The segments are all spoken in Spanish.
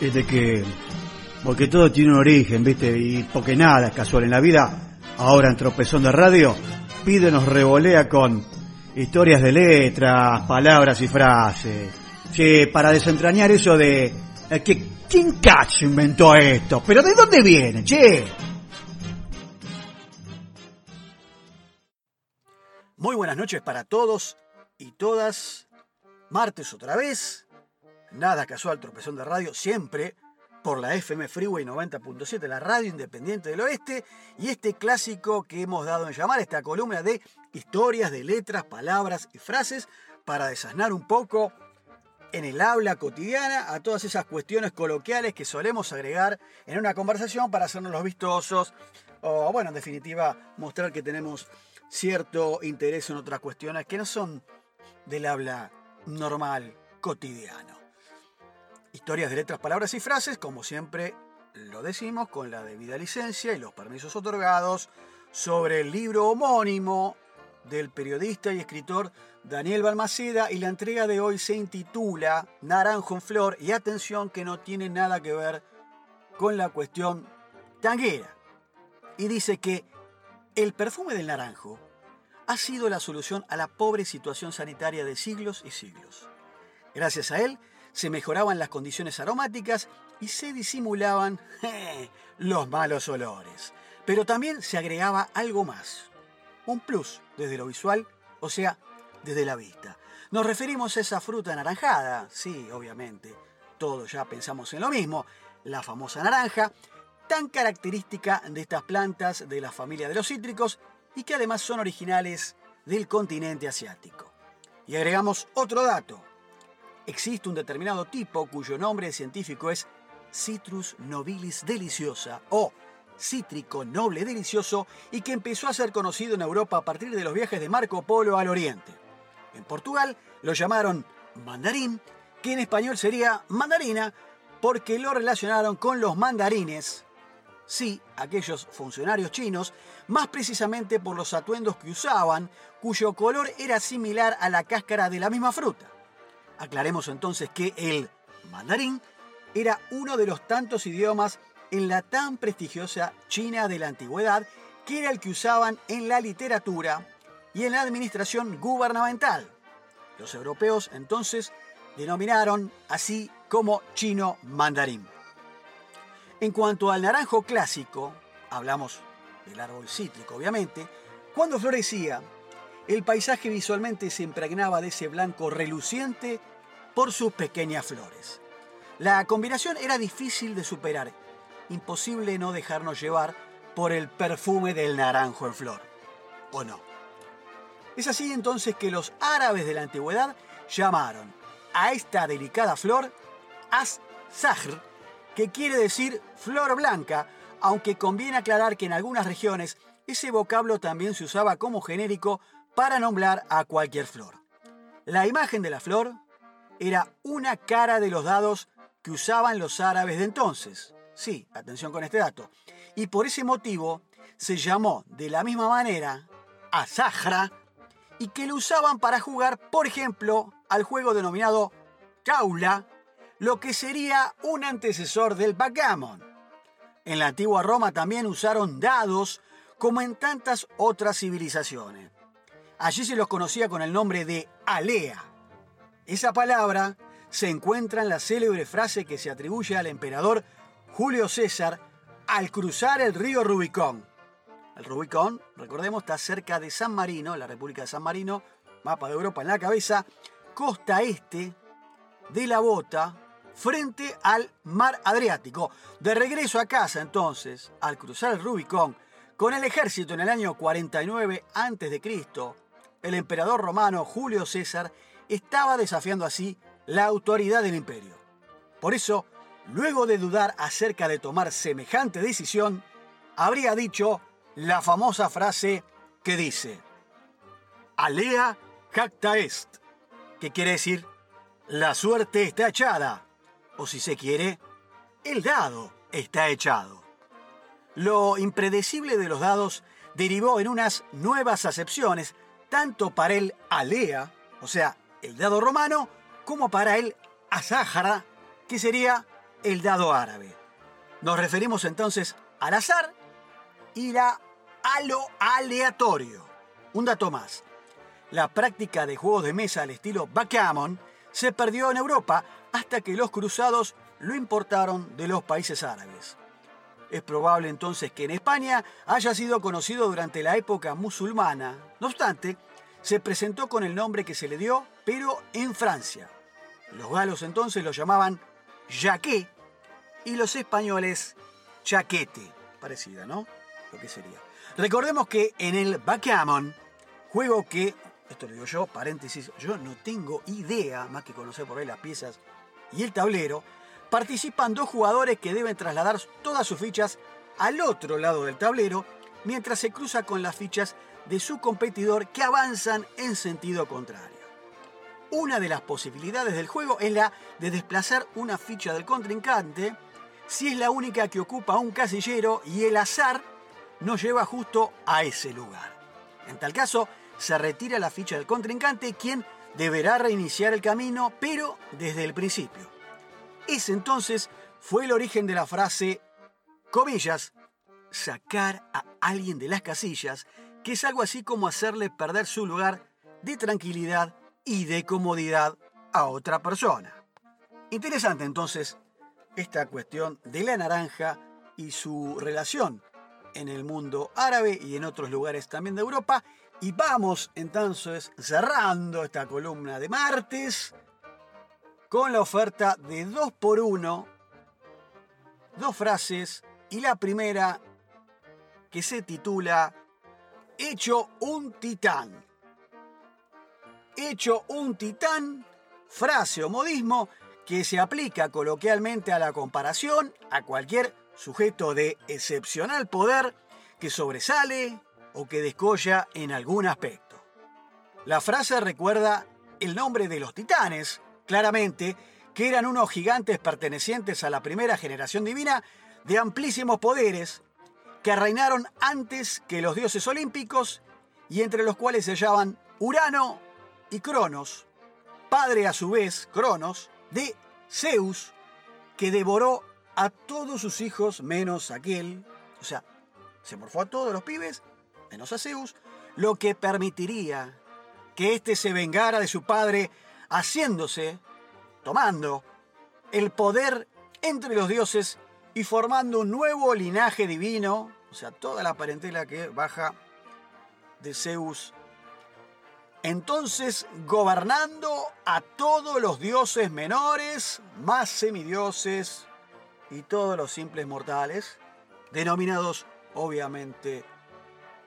es de que, porque todo tiene un origen, ¿viste? Y porque nada es casual en la vida, ahora en Tropezón de Radio, pide nos revolea con historias de letras, palabras y frases. Sí, para desentrañar eso de eh, que quién cacho inventó esto, pero ¿de dónde viene, che? Muy buenas noches para todos y todas. Martes otra vez. Nada casual, tropezón de radio, siempre por la FM Freeway 90.7, la radio independiente del oeste, y este clásico que hemos dado en llamar, esta columna de historias de letras, palabras y frases para desasnar un poco en el habla cotidiana a todas esas cuestiones coloquiales que solemos agregar en una conversación para hacernos los vistosos o, bueno, en definitiva, mostrar que tenemos cierto interés en otras cuestiones que no son del habla normal cotidiano. Historias de letras, palabras y frases, como siempre lo decimos, con la debida licencia y los permisos otorgados sobre el libro homónimo del periodista y escritor Daniel Balmaceda y la entrega de hoy se intitula Naranjo en Flor y atención que no tiene nada que ver con la cuestión tanguera. Y dice que el perfume del naranjo ha sido la solución a la pobre situación sanitaria de siglos y siglos. Gracias a él se mejoraban las condiciones aromáticas y se disimulaban los malos olores. Pero también se agregaba algo más, un plus desde lo visual, o sea, desde la vista. Nos referimos a esa fruta anaranjada, sí, obviamente, todos ya pensamos en lo mismo, la famosa naranja, tan característica de estas plantas de la familia de los cítricos y que además son originales del continente asiático. Y agregamos otro dato. Existe un determinado tipo cuyo nombre científico es Citrus nobilis deliciosa o cítrico noble delicioso y que empezó a ser conocido en Europa a partir de los viajes de Marco Polo al Oriente. En Portugal lo llamaron mandarín, que en español sería mandarina, porque lo relacionaron con los mandarines, sí, aquellos funcionarios chinos, más precisamente por los atuendos que usaban, cuyo color era similar a la cáscara de la misma fruta. Aclaremos entonces que el mandarín era uno de los tantos idiomas en la tan prestigiosa China de la antigüedad, que era el que usaban en la literatura y en la administración gubernamental. Los europeos entonces denominaron así como chino mandarín. En cuanto al naranjo clásico, hablamos del árbol cítrico obviamente, cuando florecía, el paisaje visualmente se impregnaba de ese blanco reluciente por sus pequeñas flores. La combinación era difícil de superar imposible no dejarnos llevar por el perfume del naranjo en flor. ¿O no? Es así entonces que los árabes de la antigüedad llamaron a esta delicada flor as-sahr, que quiere decir flor blanca, aunque conviene aclarar que en algunas regiones ese vocablo también se usaba como genérico para nombrar a cualquier flor. La imagen de la flor era una cara de los dados que usaban los árabes de entonces. Sí, atención con este dato. Y por ese motivo se llamó de la misma manera a Sahra y que lo usaban para jugar, por ejemplo, al juego denominado Caula, lo que sería un antecesor del backgammon. En la antigua Roma también usaron dados como en tantas otras civilizaciones. Allí se los conocía con el nombre de alea. Esa palabra se encuentra en la célebre frase que se atribuye al emperador Julio César al cruzar el río Rubicón. El Rubicón, recordemos, está cerca de San Marino, la República de San Marino, mapa de Europa en la cabeza, costa este de la bota, frente al mar Adriático. De regreso a casa entonces, al cruzar el Rubicón, con el ejército en el año 49 a.C., el emperador romano Julio César estaba desafiando así la autoridad del imperio. Por eso, luego de dudar acerca de tomar semejante decisión, habría dicho la famosa frase que dice, Alea jacta est, que quiere decir, la suerte está echada, o si se quiere, el dado está echado. Lo impredecible de los dados derivó en unas nuevas acepciones, tanto para el alea, o sea, el dado romano, como para el asájara, que sería el dado árabe. Nos referimos entonces al azar y la, a lo aleatorio. Un dato más. La práctica de juegos de mesa al estilo backgammon se perdió en Europa hasta que los cruzados lo importaron de los países árabes. Es probable entonces que en España haya sido conocido durante la época musulmana. No obstante, se presentó con el nombre que se le dio, pero en Francia. Los galos entonces lo llamaban jaqué y los españoles chaquete. Parecida, ¿no? Lo que sería. Recordemos que en el backgammon, juego que, esto lo digo yo, paréntesis, yo no tengo idea, más que conocer por ahí las piezas y el tablero, participan dos jugadores que deben trasladar todas sus fichas al otro lado del tablero mientras se cruza con las fichas de su competidor que avanzan en sentido contrario. Una de las posibilidades del juego es la de desplazar una ficha del contrincante si es la única que ocupa un casillero y el azar nos lleva justo a ese lugar. En tal caso, se retira la ficha del contrincante, quien deberá reiniciar el camino, pero desde el principio. Ese entonces fue el origen de la frase, comillas, sacar a alguien de las casillas, que es algo así como hacerle perder su lugar de tranquilidad y de comodidad a otra persona. Interesante entonces esta cuestión de la naranja y su relación en el mundo árabe y en otros lugares también de Europa. Y vamos entonces cerrando esta columna de martes con la oferta de 2 por 1 dos frases y la primera que se titula Hecho un titán hecho un titán, frase o modismo que se aplica coloquialmente a la comparación a cualquier sujeto de excepcional poder que sobresale o que descolla en algún aspecto. La frase recuerda el nombre de los titanes, claramente, que eran unos gigantes pertenecientes a la primera generación divina de amplísimos poderes, que reinaron antes que los dioses olímpicos y entre los cuales se hallaban Urano, y Cronos, padre a su vez, Cronos, de Zeus, que devoró a todos sus hijos menos aquel, o sea, se morfó a todos los pibes, menos a Zeus, lo que permitiría que éste se vengara de su padre haciéndose, tomando, el poder entre los dioses y formando un nuevo linaje divino, o sea, toda la parentela que baja de Zeus entonces, gobernando a todos los dioses menores, más semidioses y todos los simples mortales, denominados obviamente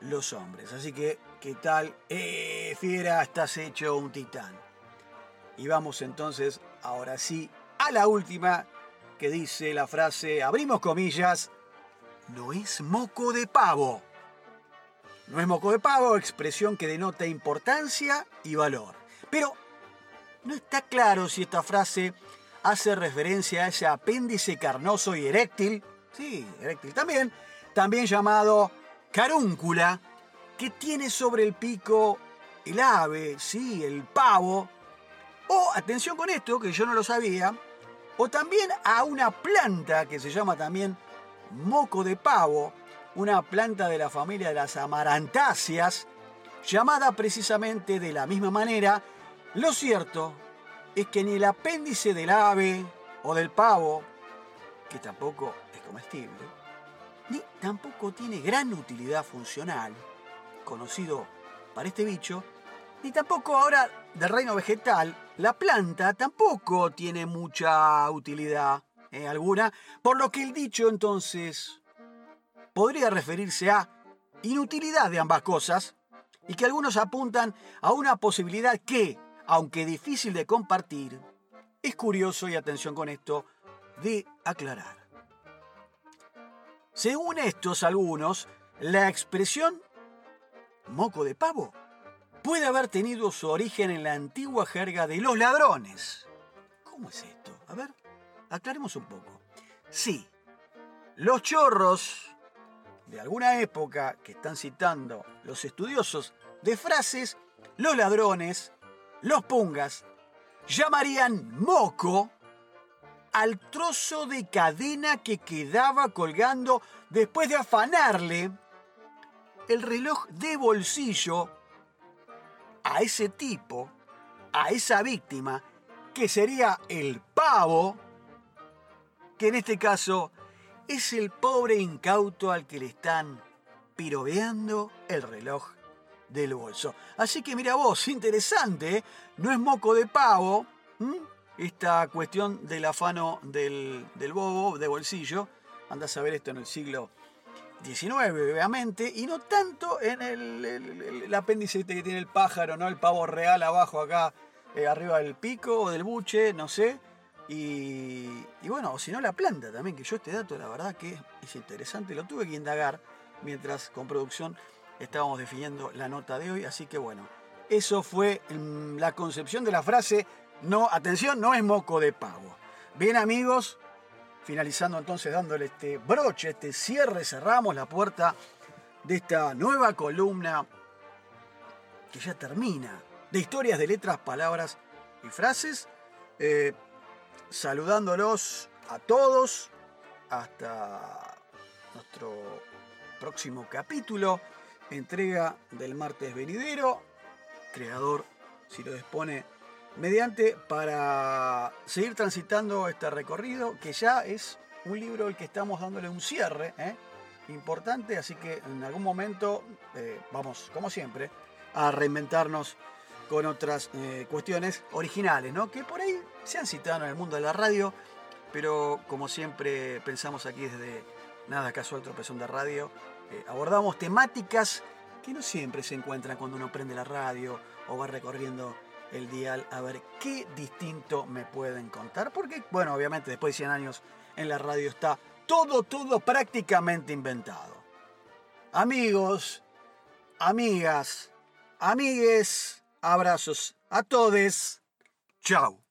los hombres. Así que, ¿qué tal? Eh, fiera, estás hecho un titán. Y vamos entonces, ahora sí, a la última que dice la frase, abrimos comillas, no es moco de pavo. No es moco de pavo, expresión que denota importancia y valor. Pero no está claro si esta frase hace referencia a ese apéndice carnoso y eréctil, sí, eréctil también, también llamado carúncula, que tiene sobre el pico el ave, sí, el pavo, o, atención con esto, que yo no lo sabía, o también a una planta que se llama también moco de pavo, una planta de la familia de las amarantáceas, llamada precisamente de la misma manera, lo cierto es que ni el apéndice del ave o del pavo, que tampoco es comestible, ni tampoco tiene gran utilidad funcional, conocido para este bicho, ni tampoco ahora del reino vegetal, la planta tampoco tiene mucha utilidad eh, alguna, por lo que el dicho entonces podría referirse a inutilidad de ambas cosas y que algunos apuntan a una posibilidad que, aunque difícil de compartir, es curioso y atención con esto de aclarar. Según estos algunos, la expresión moco de pavo puede haber tenido su origen en la antigua jerga de los ladrones. ¿Cómo es esto? A ver, aclaremos un poco. Sí, los chorros de alguna época que están citando los estudiosos de frases, los ladrones, los pungas, llamarían moco al trozo de cadena que quedaba colgando después de afanarle el reloj de bolsillo a ese tipo, a esa víctima, que sería el pavo, que en este caso es el pobre incauto al que le están pirobeando el reloj del bolso. Así que mira vos, interesante, ¿eh? no es moco de pavo, esta cuestión del afano del, del bobo de bolsillo. Andás a ver esto en el siglo XIX, obviamente, y no tanto en el, apéndice este que tiene el pájaro, ¿no? El pavo real abajo acá, eh, arriba del pico o del buche, no sé. Y, bueno, o si no la planta también, que yo este dato la verdad que es interesante, lo tuve que indagar mientras con producción estábamos definiendo la nota de hoy, así que bueno, eso fue mm, la concepción de la frase, no, atención, no es moco de pavo. Bien amigos, finalizando entonces dándole este broche, este cierre, cerramos la puerta de esta nueva columna que ya termina, de historias de letras, palabras y frases, eh, saludándolos a todos hasta nuestro próximo capítulo, entrega del martes venidero, creador, si lo dispone, mediante para seguir transitando este recorrido, que ya es un libro al que estamos dándole un cierre ¿eh? importante, así que en algún momento eh, vamos, como siempre, a reinventarnos con otras eh, cuestiones originales, ¿no? que por ahí se han citado en el mundo de la radio, pero como siempre pensamos aquí desde Nada Casual Tropezón de Radio, abordamos temáticas que no siempre se encuentran cuando uno prende la radio o va recorriendo el dial a ver qué distinto me pueden contar. Porque, bueno, obviamente después de 100 años en la radio está todo, todo prácticamente inventado. Amigos, amigas, amigues, abrazos a todos. Chao.